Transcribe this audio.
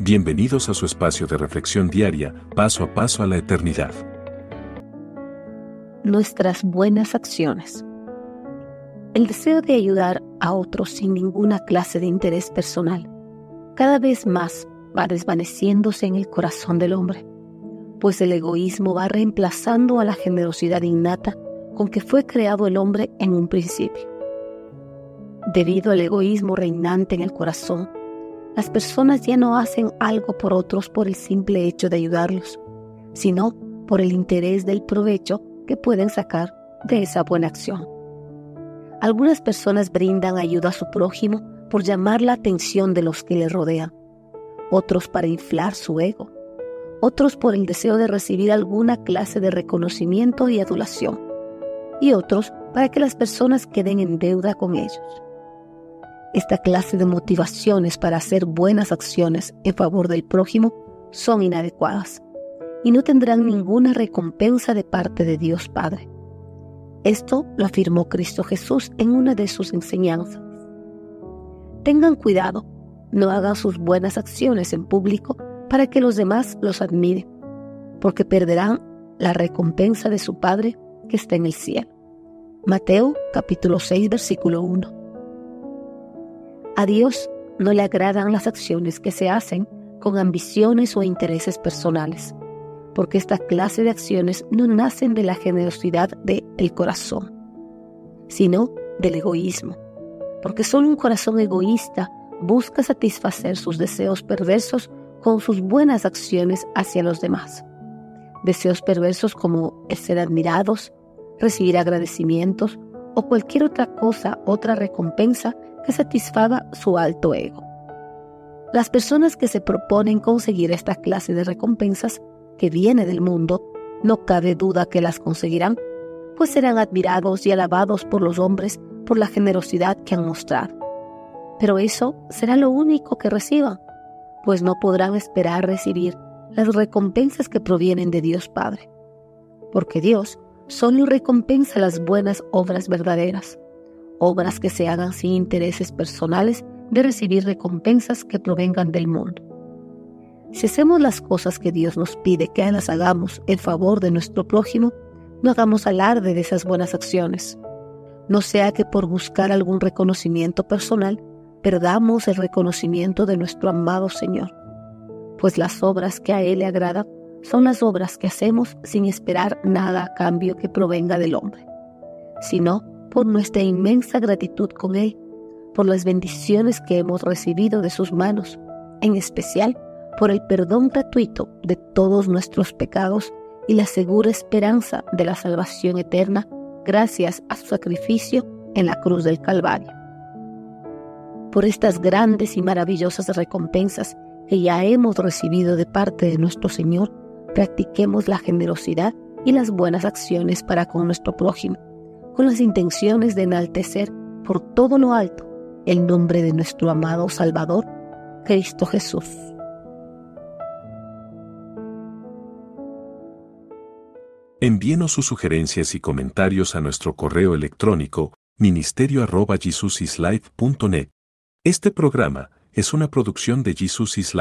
Bienvenidos a su espacio de reflexión diaria, paso a paso a la eternidad. Nuestras buenas acciones. El deseo de ayudar a otros sin ninguna clase de interés personal cada vez más va desvaneciéndose en el corazón del hombre, pues el egoísmo va reemplazando a la generosidad innata con que fue creado el hombre en un principio. Debido al egoísmo reinante en el corazón, las personas ya no hacen algo por otros por el simple hecho de ayudarlos, sino por el interés del provecho que pueden sacar de esa buena acción. Algunas personas brindan ayuda a su prójimo por llamar la atención de los que le rodean, otros para inflar su ego, otros por el deseo de recibir alguna clase de reconocimiento y adulación, y otros para que las personas queden en deuda con ellos. Esta clase de motivaciones para hacer buenas acciones en favor del prójimo son inadecuadas y no tendrán ninguna recompensa de parte de Dios Padre. Esto lo afirmó Cristo Jesús en una de sus enseñanzas. Tengan cuidado, no hagan sus buenas acciones en público para que los demás los admiren, porque perderán la recompensa de su Padre que está en el cielo. Mateo capítulo 6 versículo 1. A Dios no le agradan las acciones que se hacen con ambiciones o intereses personales, porque esta clase de acciones no nacen de la generosidad del corazón, sino del egoísmo, porque solo un corazón egoísta busca satisfacer sus deseos perversos con sus buenas acciones hacia los demás. Deseos perversos como el ser admirados, recibir agradecimientos o cualquier otra cosa, otra recompensa que satisfaga su alto ego. Las personas que se proponen conseguir esta clase de recompensas que viene del mundo, no cabe duda que las conseguirán, pues serán admirados y alabados por los hombres por la generosidad que han mostrado. Pero eso será lo único que reciban, pues no podrán esperar recibir las recompensas que provienen de Dios Padre, porque Dios solo recompensa las buenas obras verdaderas, obras que se hagan sin intereses personales de recibir recompensas que provengan del mundo. Si hacemos las cosas que Dios nos pide que las hagamos en favor de nuestro prójimo, no hagamos alarde de esas buenas acciones. No sea que por buscar algún reconocimiento personal perdamos el reconocimiento de nuestro amado Señor, pues las obras que a Él le agradan son las obras que hacemos sin esperar nada a cambio que provenga del hombre, sino por nuestra inmensa gratitud con Él, por las bendiciones que hemos recibido de sus manos, en especial por el perdón gratuito de todos nuestros pecados y la segura esperanza de la salvación eterna gracias a su sacrificio en la cruz del Calvario. Por estas grandes y maravillosas recompensas que ya hemos recibido de parte de nuestro Señor, practiquemos la generosidad y las buenas acciones para con nuestro prójimo con las intenciones de enaltecer por todo lo alto el nombre de nuestro amado Salvador, Cristo Jesús. Envíenos sus sugerencias y comentarios a nuestro correo electrónico ministerio.jesusislife.net. Este programa es una producción de Jesus is